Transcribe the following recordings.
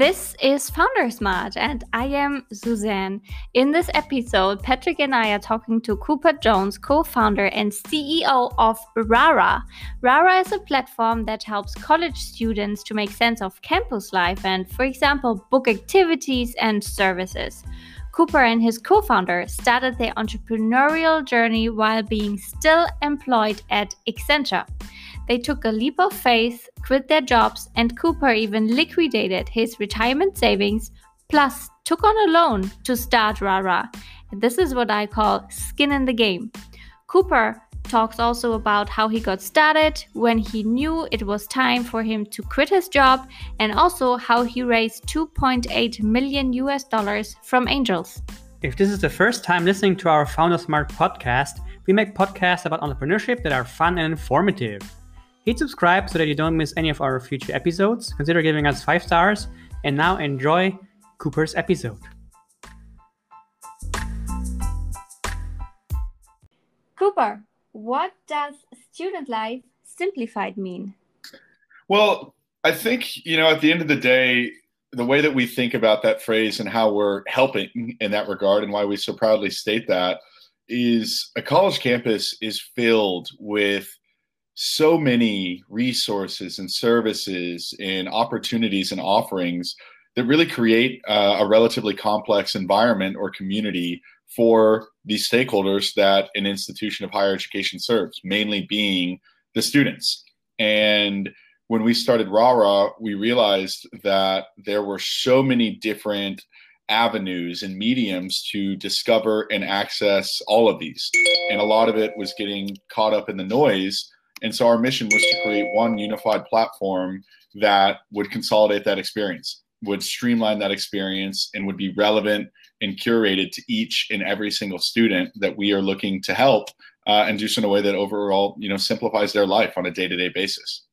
This is Founder Smart, and I am Suzanne. In this episode, Patrick and I are talking to Cooper Jones, co founder and CEO of Rara. Rara is a platform that helps college students to make sense of campus life and, for example, book activities and services. Cooper and his co founder started their entrepreneurial journey while being still employed at Accenture. They took a leap of faith, quit their jobs, and Cooper even liquidated his retirement savings, plus took on a loan to start Rara. And this is what I call skin in the game. Cooper talks also about how he got started, when he knew it was time for him to quit his job, and also how he raised 2.8 million US dollars from angels. If this is the first time listening to our Founder Smart podcast, we make podcasts about entrepreneurship that are fun and informative. Hit subscribe so that you don't miss any of our future episodes. Consider giving us five stars. And now enjoy Cooper's episode. Cooper, what does student life simplified mean? Well, I think, you know, at the end of the day, the way that we think about that phrase and how we're helping in that regard and why we so proudly state that is a college campus is filled with so many resources and services and opportunities and offerings that really create uh, a relatively complex environment or community for these stakeholders that an institution of higher education serves, mainly being the students. And when we started RARA, we realized that there were so many different avenues and mediums to discover and access all of these. And a lot of it was getting caught up in the noise and so our mission was to create one unified platform that would consolidate that experience, would streamline that experience, and would be relevant and curated to each and every single student that we are looking to help uh, and do so in a way that overall, you know, simplifies their life on a day-to-day basis.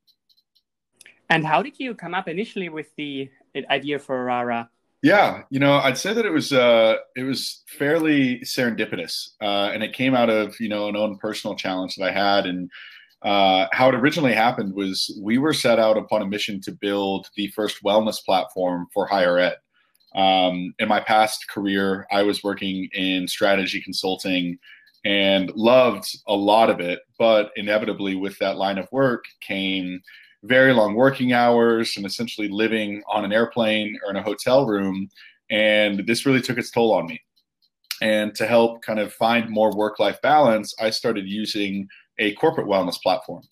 And how did you come up initially with the idea for Rara? Yeah, you know, I'd say that it was uh, it was fairly serendipitous, uh, and it came out of you know an own personal challenge that I had, and uh, how it originally happened was we were set out upon a mission to build the first wellness platform for higher ed. Um, in my past career, I was working in strategy consulting and loved a lot of it. But inevitably, with that line of work came very long working hours and essentially living on an airplane or in a hotel room. And this really took its toll on me. And to help kind of find more work life balance, I started using a corporate wellness platform.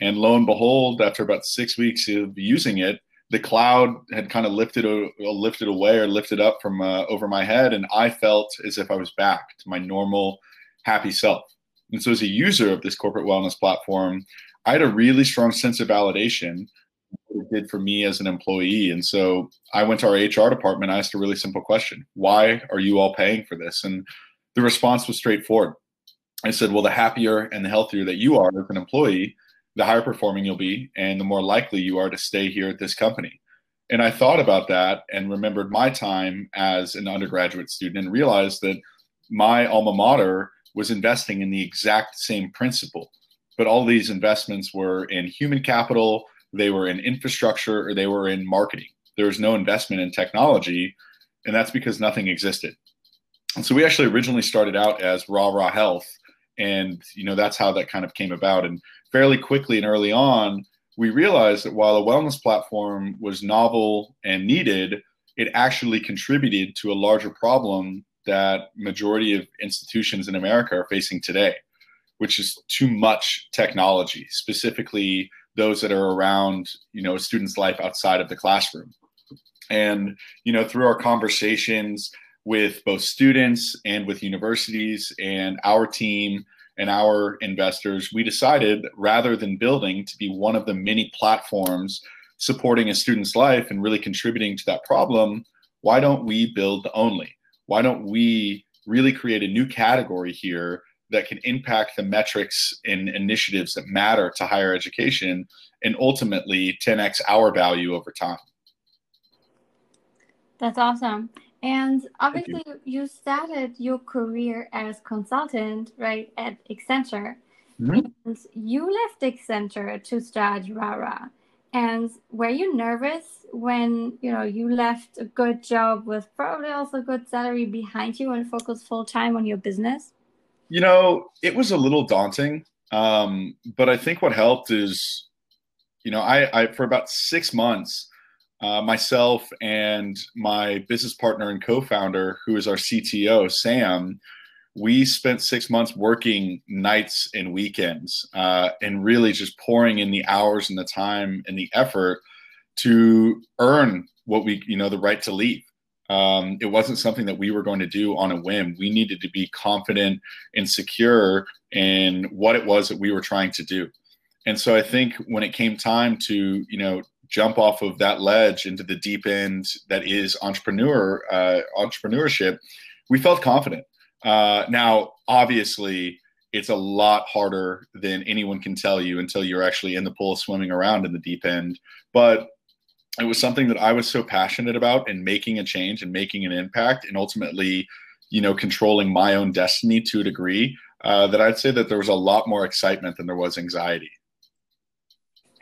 And lo and behold, after about six weeks of using it, the cloud had kind of lifted uh, lifted away or lifted up from uh, over my head, and I felt as if I was back to my normal, happy self. And so, as a user of this corporate wellness platform, I had a really strong sense of validation it did for me as an employee. And so I went to our HR department. I asked a really simple question: Why are you all paying for this? And the response was straightforward. I said, well, the happier and the healthier that you are as an employee, the higher performing you'll be, and the more likely you are to stay here at this company. And I thought about that and remembered my time as an undergraduate student and realized that my alma mater was investing in the exact same principle. But all these investments were in human capital, they were in infrastructure, or they were in marketing. There was no investment in technology, and that's because nothing existed. And so we actually originally started out as Raw Raw Health and you know that's how that kind of came about. And fairly quickly and early on we realized that while a wellness platform was novel and needed it actually contributed to a larger problem that majority of institutions in america are facing today which is too much technology specifically those that are around you know a student's life outside of the classroom. And you know through our conversations with both students and with universities and our team and our investors, we decided rather than building to be one of the many platforms supporting a student's life and really contributing to that problem, why don't we build the only? Why don't we really create a new category here that can impact the metrics and initiatives that matter to higher education and ultimately 10x our value over time? That's awesome. And obviously, you. you. started your career as consultant, right, at Accenture. Mm-hmm. And you left Accenture to start Rara. And were you nervous when you know you left a good job with probably also good salary behind you and focused full time on your business? You know, it was a little daunting, um, but I think what helped is, you know, I, I for about six months, uh, myself and my business partner and co-founder, who is our CTO, Sam, we spent six months working nights and weekends uh, and really just pouring in the hours and the time and the effort to earn what we you know the right to leave. Um, it wasn't something that we were going to do on a whim. We needed to be confident and secure in what it was that we were trying to do. And so i think when it came time to you know jump off of that ledge into the deep end that is entrepreneur uh, entrepreneurship we felt confident uh, now, obviously, it's a lot harder than anyone can tell you until you're actually in the pool swimming around in the deep end. But it was something that I was so passionate about and making a change and making an impact and ultimately, you know, controlling my own destiny to a degree uh, that I'd say that there was a lot more excitement than there was anxiety.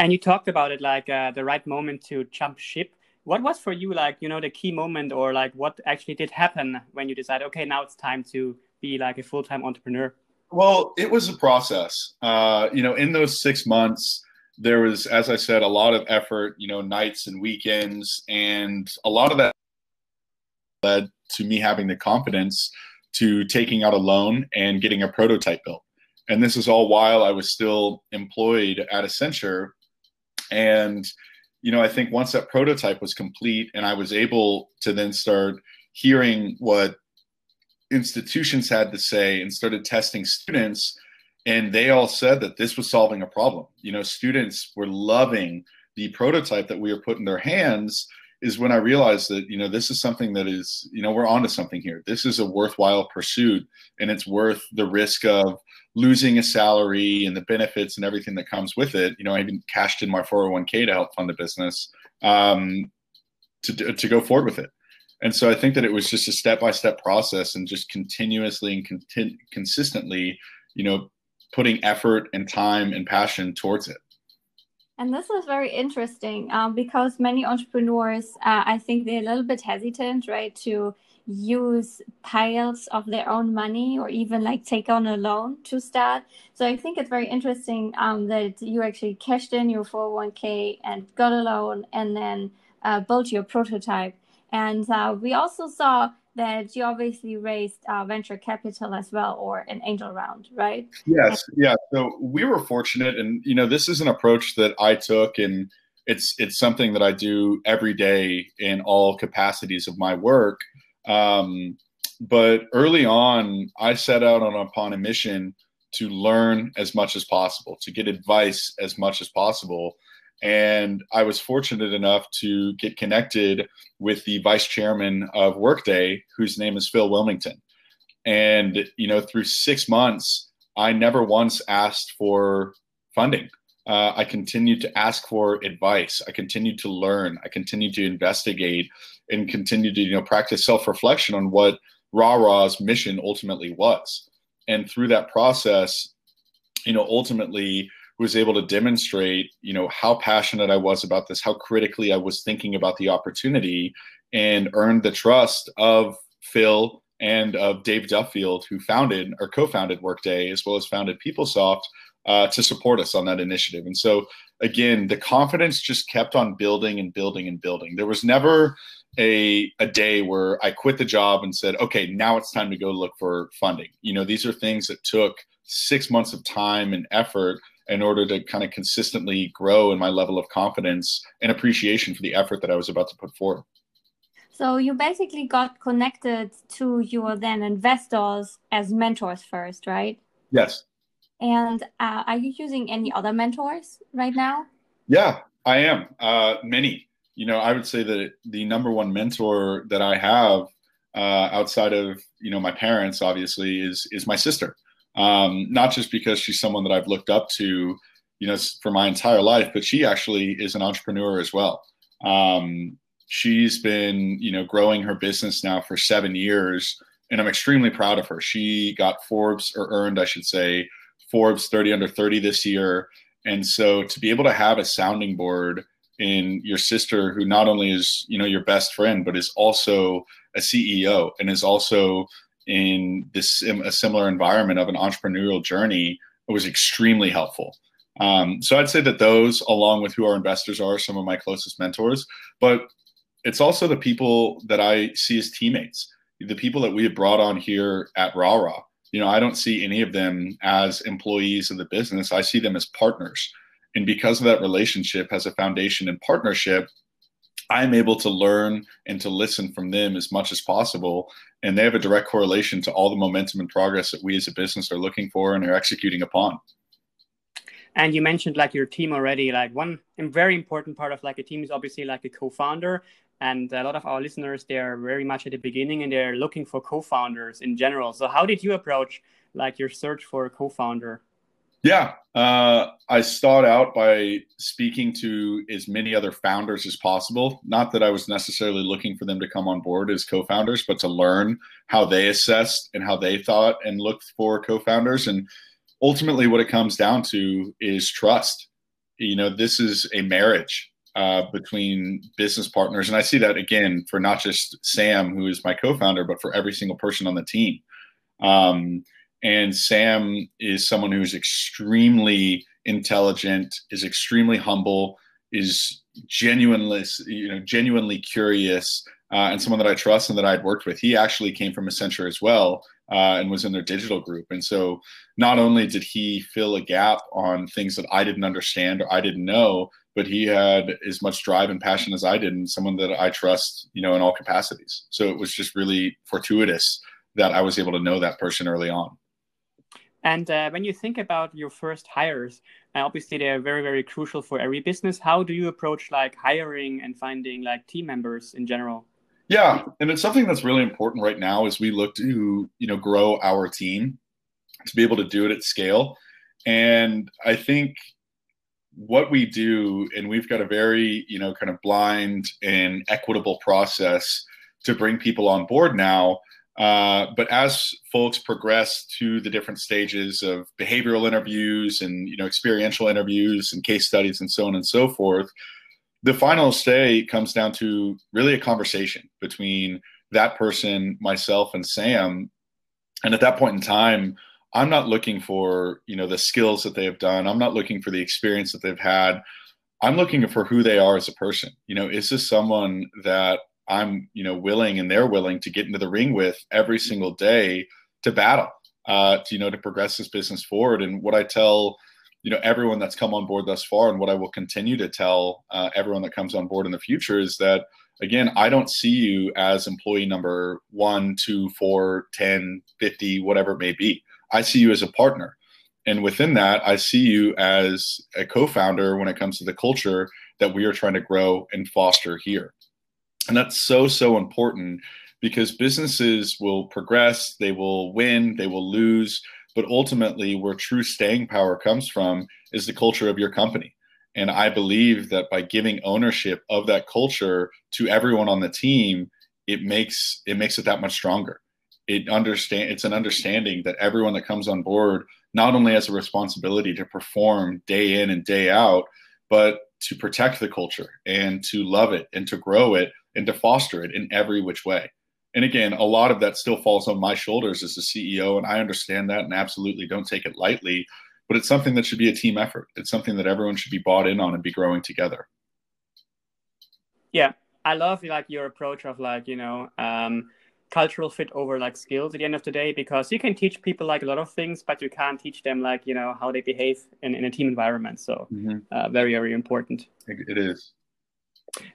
And you talked about it like uh, the right moment to jump ship. What was for you like you know the key moment or like what actually did happen when you decided okay now it's time to be like a full-time entrepreneur well it was a process. Uh, you know in those six months there was as i said a lot of effort you know nights and weekends and a lot of that led to me having the confidence to taking out a loan and getting a prototype built. And this is all while i was still employed at accenture and you know, I think once that prototype was complete and I was able to then start hearing what institutions had to say and started testing students, and they all said that this was solving a problem. You know, students were loving the prototype that we were put in their hands is when I realized that, you know, this is something that is, you know, we're onto something here. This is a worthwhile pursuit and it's worth the risk of losing a salary and the benefits and everything that comes with it. You know, I even cashed in my 401k to help fund the business um, to, to go forward with it. And so I think that it was just a step by step process and just continuously and conti- consistently, you know, putting effort and time and passion towards it. And this is very interesting um, because many entrepreneurs, uh, I think they're a little bit hesitant, right, to use piles of their own money or even like take on a loan to start. So I think it's very interesting um, that you actually cashed in your 401k and got a loan and then uh, built your prototype. And uh, we also saw that you obviously raised uh, venture capital as well or an angel round, right? Yes, yeah. So we were fortunate, and you know, this is an approach that I took, and it's it's something that I do every day in all capacities of my work. Um, but early on, I set out on upon a mission to learn as much as possible, to get advice as much as possible. And I was fortunate enough to get connected with the vice chairman of Workday, whose name is Phil Wilmington. And, you know, through six months, I never once asked for funding. Uh, I continued to ask for advice. I continued to learn. I continued to investigate and continue to you know practice self-reflection on what Rah-Rah's mission ultimately was. And through that process, you know, ultimately was able to demonstrate, you know, how passionate I was about this, how critically I was thinking about the opportunity, and earned the trust of Phil and of Dave Duffield, who founded or co-founded Workday as well as founded PeopleSoft, uh, to support us on that initiative. And so, again, the confidence just kept on building and building and building. There was never a a day where I quit the job and said, okay, now it's time to go look for funding. You know, these are things that took six months of time and effort in order to kind of consistently grow in my level of confidence and appreciation for the effort that I was about to put forth. So you basically got connected to your then investors as mentors first, right? Yes. And uh, are you using any other mentors right now? Yeah, I am. Uh, many you know, I would say that the number one mentor that I have uh, outside of you know my parents, obviously, is is my sister. Um, not just because she's someone that I've looked up to, you know, for my entire life, but she actually is an entrepreneur as well. Um, she's been you know growing her business now for seven years, and I'm extremely proud of her. She got Forbes or earned, I should say, Forbes 30 under 30 this year, and so to be able to have a sounding board in your sister who not only is you know your best friend but is also a ceo and is also in this a similar environment of an entrepreneurial journey was extremely helpful. Um, so i'd say that those along with who our investors are some of my closest mentors but it's also the people that i see as teammates the people that we have brought on here at rara you know i don't see any of them as employees of the business. I see them as partners and because of that relationship has a foundation in partnership, I'm able to learn and to listen from them as much as possible. And they have a direct correlation to all the momentum and progress that we as a business are looking for and are executing upon. And you mentioned like your team already. Like one very important part of like a team is obviously like a co-founder. And a lot of our listeners, they are very much at the beginning and they're looking for co-founders in general. So how did you approach like your search for a co-founder? Yeah, uh, I start out by speaking to as many other founders as possible. Not that I was necessarily looking for them to come on board as co-founders, but to learn how they assessed and how they thought and looked for co-founders. And ultimately, what it comes down to is trust. You know, this is a marriage uh, between business partners, and I see that again for not just Sam, who is my co-founder, but for every single person on the team. Um, and Sam is someone who's extremely intelligent, is extremely humble, is genuinely, you know, genuinely curious, uh, and someone that I trust and that I'd worked with. He actually came from Accenture as well uh, and was in their digital group. And so not only did he fill a gap on things that I didn't understand or I didn't know, but he had as much drive and passion as I did, and someone that I trust, you know, in all capacities. So it was just really fortuitous that I was able to know that person early on. And uh, when you think about your first hires, uh, obviously they are very, very crucial for every business. How do you approach like hiring and finding like team members in general? Yeah, and it's something that's really important right now as we look to you know grow our team to be able to do it at scale. And I think what we do, and we've got a very you know kind of blind and equitable process to bring people on board now uh, but as folks progress to the different stages of behavioral interviews and you know experiential interviews and case studies and so on and so forth, the final stay comes down to really a conversation between that person, myself, and Sam. And at that point in time, I'm not looking for you know the skills that they have done. I'm not looking for the experience that they've had. I'm looking for who they are as a person. You know, is this someone that I'm, you know, willing and they're willing to get into the ring with every single day to battle, uh, to, you know, to progress this business forward. And what I tell, you know, everyone that's come on board thus far and what I will continue to tell uh, everyone that comes on board in the future is that, again, I don't see you as employee number one, two, four, 10, 50, whatever it may be. I see you as a partner. And within that, I see you as a co founder when it comes to the culture that we are trying to grow and foster here. And that's so, so important because businesses will progress, they will win, they will lose. But ultimately, where true staying power comes from is the culture of your company. And I believe that by giving ownership of that culture to everyone on the team, it makes it makes it that much stronger. It understand it's an understanding that everyone that comes on board not only has a responsibility to perform day in and day out, but to protect the culture and to love it and to grow it and to foster it in every which way. And again, a lot of that still falls on my shoulders as the CEO, and I understand that and absolutely don't take it lightly. But it's something that should be a team effort. It's something that everyone should be bought in on and be growing together. Yeah, I love like your approach of like you know um, cultural fit over like skills at the end of the day because you can teach people like a lot of things, but you can't teach them like you know how they behave in, in a team environment. So mm-hmm. uh, very very important. It is.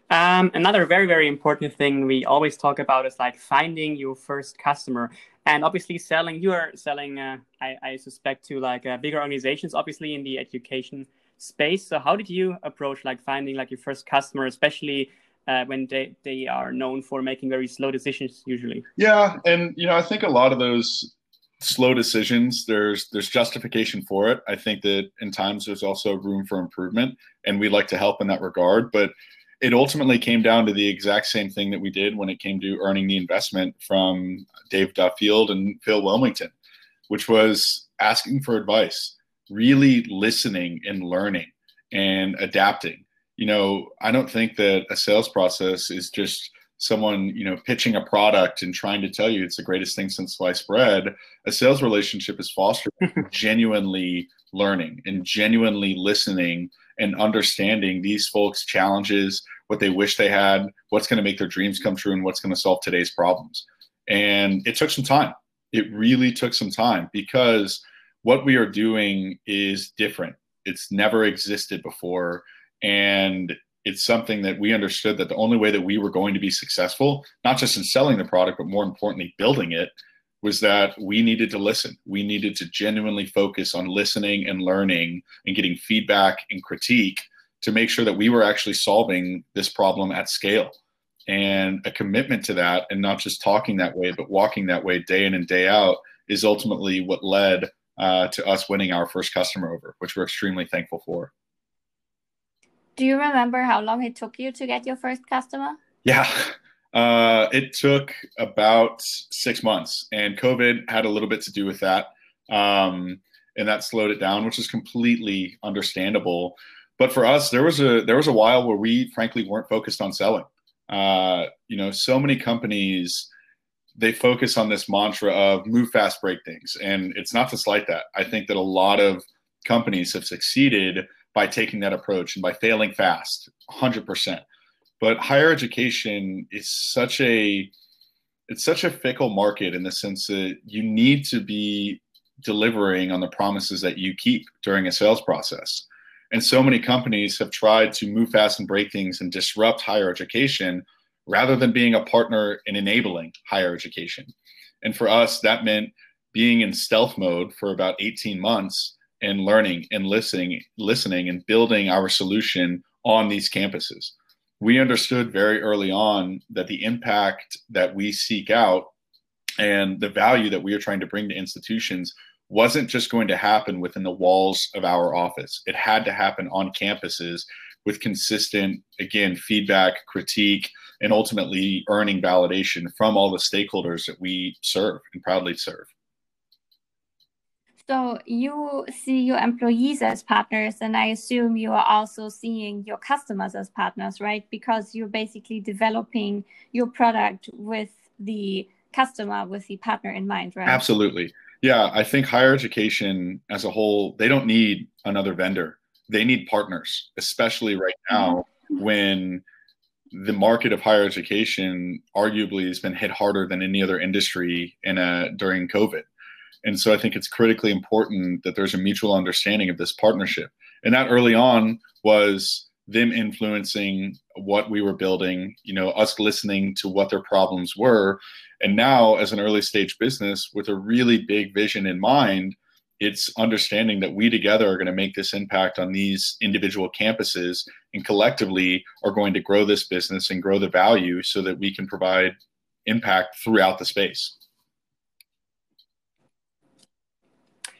Um, another very, very important thing we always talk about is like finding your first customer and obviously selling. You are selling, uh, I, I, suspect, to like uh, bigger organizations, obviously in the education space. So how did you approach like finding like your first customer, especially uh, when they, they are known for making very slow decisions usually? Yeah, and you know I think a lot of those slow decisions there's there's justification for it. I think that in times there's also room for improvement, and we like to help in that regard, but it ultimately came down to the exact same thing that we did when it came to earning the investment from Dave Duffield and Phil Wilmington, which was asking for advice, really listening and learning and adapting. you know, I don't think that a sales process is just someone, you know, pitching a product and trying to tell you it's the greatest thing since sliced bread. A sales relationship is fostered genuinely learning and genuinely listening and understanding these folks' challenges, what they wish they had, what's going to make their dreams come true, and what's going to solve today's problems. And it took some time. It really took some time because what we are doing is different. It's never existed before. And it's something that we understood that the only way that we were going to be successful, not just in selling the product, but more importantly, building it, was that we needed to listen. We needed to genuinely focus on listening and learning and getting feedback and critique to make sure that we were actually solving this problem at scale. And a commitment to that, and not just talking that way, but walking that way day in and day out, is ultimately what led uh, to us winning our first customer over, which we're extremely thankful for. Do you remember how long it took you to get your first customer? Yeah, uh, it took about six months, and COVID had a little bit to do with that. Um, and that slowed it down, which is completely understandable. But for us, there was a there was a while where we frankly weren't focused on selling. Uh, you know, so many companies they focus on this mantra of move fast, break things, and it's not to slight that. I think that a lot of companies have succeeded by taking that approach and by failing fast, 100%. But higher education is such a it's such a fickle market in the sense that you need to be delivering on the promises that you keep during a sales process. And so many companies have tried to move fast and break things and disrupt higher education rather than being a partner in enabling higher education. And for us, that meant being in stealth mode for about 18 months and learning and listening, listening and building our solution on these campuses. We understood very early on that the impact that we seek out and the value that we are trying to bring to institutions wasn't just going to happen within the walls of our office. It had to happen on campuses with consistent, again, feedback, critique, and ultimately earning validation from all the stakeholders that we serve and proudly serve. So you see your employees as partners, and I assume you are also seeing your customers as partners, right? Because you're basically developing your product with the customer, with the partner in mind, right? Absolutely. Yeah, I think higher education as a whole, they don't need another vendor. They need partners, especially right now mm-hmm. when the market of higher education arguably has been hit harder than any other industry in a during COVID. And so I think it's critically important that there's a mutual understanding of this partnership. And that early on was them influencing what we were building, you know, us listening to what their problems were. And now, as an early stage business with a really big vision in mind, it's understanding that we together are going to make this impact on these individual campuses and collectively are going to grow this business and grow the value so that we can provide impact throughout the space.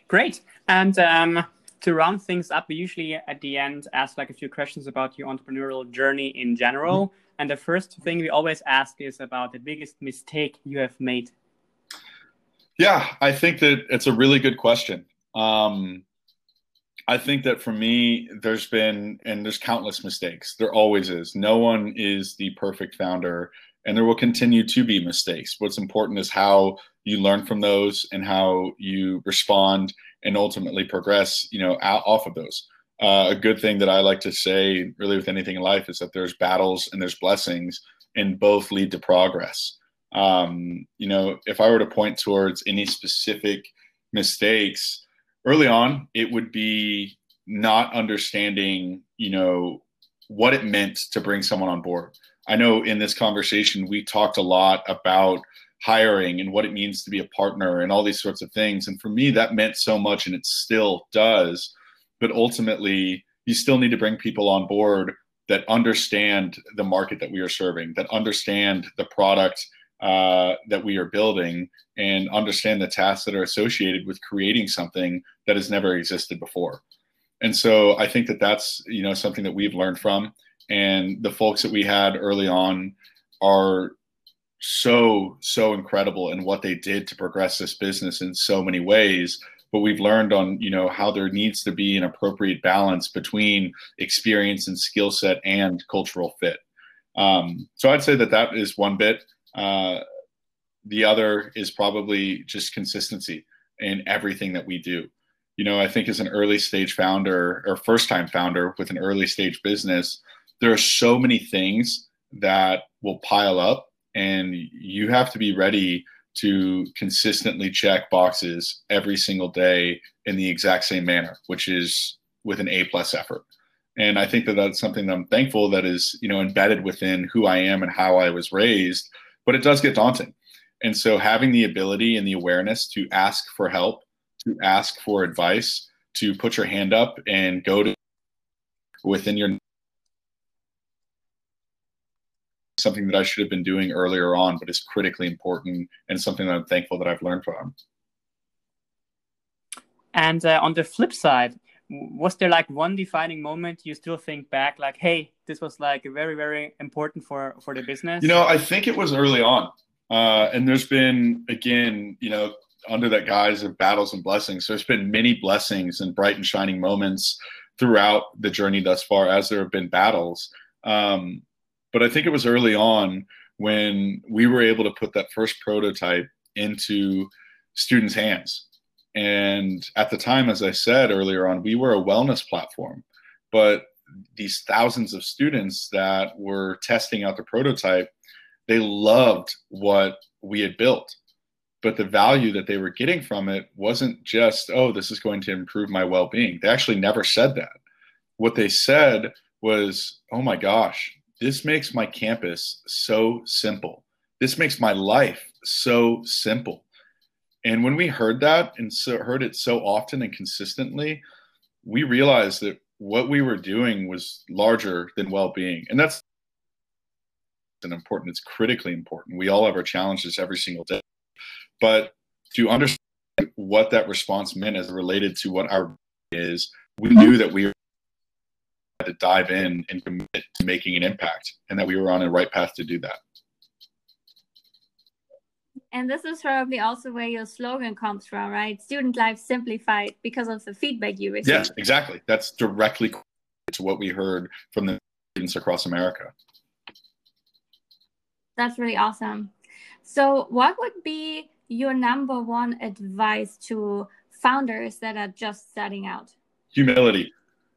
Great. And um, to round things up, we usually at the end ask like a few questions about your entrepreneurial journey in general. Mm-hmm. And the first thing we always ask is about the biggest mistake you have made. Yeah, I think that it's a really good question. Um, I think that for me, there's been, and there's countless mistakes. There always is. No one is the perfect founder, and there will continue to be mistakes. What's important is how you learn from those and how you respond and ultimately progress you know out, off of those. Uh, a good thing that i like to say really with anything in life is that there's battles and there's blessings and both lead to progress. Um, you know if i were to point towards any specific mistakes early on it would be not understanding you know what it meant to bring someone on board i know in this conversation we talked a lot about hiring and what it means to be a partner and all these sorts of things. And for me, that meant so much and it still does. But ultimately, you still need to bring people on board that understand the market that we are serving, that understand the product uh, that we are building, and understand the tasks that are associated with creating something that has never existed before. And so I think that that's you know something that we've learned from, and the folks that we had early on are so so incredible in what they did to progress this business in so many ways but we've learned on you know how there needs to be an appropriate balance between experience and skill set and cultural fit. Um, so I'd say that that is one bit. Uh, the other is probably just consistency in everything that we do. You know, I think as an early stage founder or first time founder with an early stage business, there are so many things that will pile up, and you have to be ready to consistently check boxes every single day in the exact same manner, which is with an A plus effort. And I think that that's something that I'm thankful that is, you know, embedded within who I am and how I was raised. But it does get daunting. And so having the ability and the awareness to ask for help, to ask for advice, to put your hand up and go to within your something that I should have been doing earlier on, but is critically important and something that I'm thankful that I've learned from. And uh, on the flip side, was there like one defining moment you still think back, like, hey, this was like very, very important for for the business? You know, I think it was early on, uh, and there's been again, you know, under that guise of battles and blessings. There's been many blessings and bright and shining moments throughout the journey thus far, as there have been battles. Um, but I think it was early on when we were able to put that first prototype into students' hands. And at the time, as I said earlier on, we were a wellness platform. But these thousands of students that were testing out the prototype, they loved what we had built. But the value that they were getting from it wasn't just, oh, this is going to improve my well being. They actually never said that. What they said was, oh my gosh, this makes my campus so simple. This makes my life so simple. And when we heard that and so heard it so often and consistently, we realized that what we were doing was larger than well-being. And that's an important, it's critically important. We all have our challenges every single day. But to understand what that response meant as related to what our is, we knew that we to dive in and commit to making an impact and that we were on the right path to do that. And this is probably also where your slogan comes from, right? Student life simplified because of the feedback you received. Yes, exactly. That's directly to what we heard from the students across America. That's really awesome. So, what would be your number one advice to founders that are just starting out? Humility.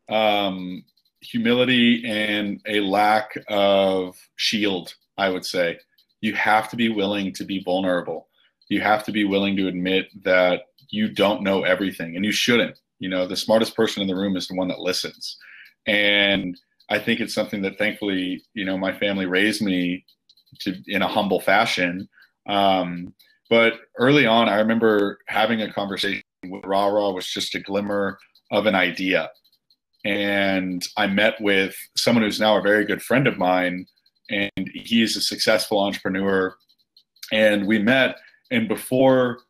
Um, humility and a lack of shield, I would say. You have to be willing to be vulnerable. You have to be willing to admit that you don't know everything and you shouldn't. You know, the smartest person in the room is the one that listens. And I think it's something that thankfully, you know, my family raised me to in a humble fashion. Um, but early on, I remember having a conversation with Rara was just a glimmer of an idea and I met with someone who's now a very good friend of mine, and he's a successful entrepreneur. And we met, and before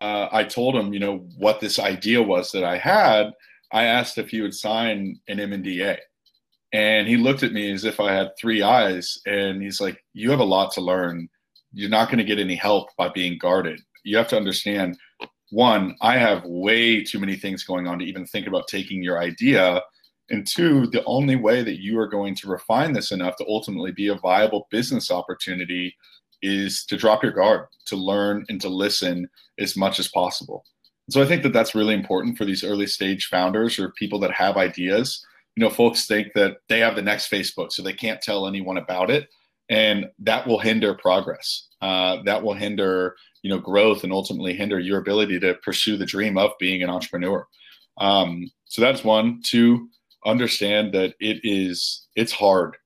uh, I told him, you know, what this idea was that I had, I asked if he would sign an MNDA. And he looked at me as if I had three eyes, and he's like, "You have a lot to learn. You're not going to get any help by being guarded. You have to understand one, I have way too many things going on to even think about taking your idea. And two, the only way that you are going to refine this enough to ultimately be a viable business opportunity is to drop your guard, to learn and to listen as much as possible. so I think that that's really important for these early stage founders or people that have ideas. You know, folks think that they have the next Facebook, so they can't tell anyone about it, and that will hinder progress. Uh, that will hinder you know growth and ultimately hinder your ability to pursue the dream of being an entrepreneur um, so that's one two understand that it is it's hard.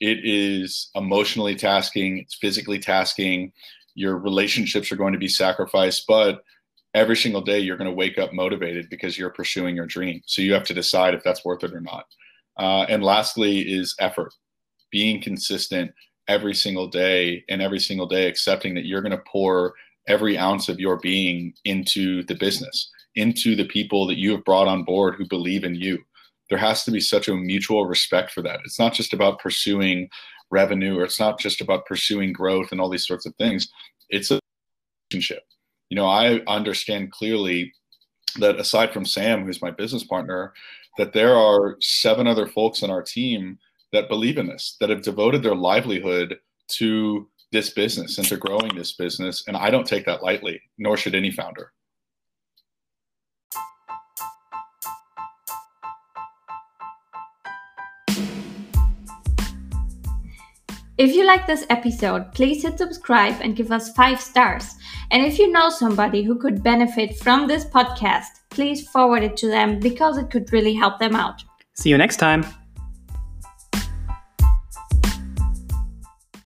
It is emotionally tasking it's physically tasking. Your relationships are going to be sacrificed but every single day you're going to wake up motivated because you're pursuing your dream. So you have to decide if that's worth it or not. Uh, and lastly is effort. Being consistent every single day and every single day accepting that you're going to pour every ounce of your being into the business, into the people that you have brought on board who believe in you. There has to be such a mutual respect for that. It's not just about pursuing revenue or it's not just about pursuing growth and all these sorts of things. It's a relationship. You know, I understand clearly that aside from Sam, who's my business partner, that there are seven other folks on our team that believe in this, that have devoted their livelihood to this business and to growing this business. And I don't take that lightly, nor should any founder. If you like this episode, please hit subscribe and give us five stars. And if you know somebody who could benefit from this podcast, please forward it to them because it could really help them out. See you next time.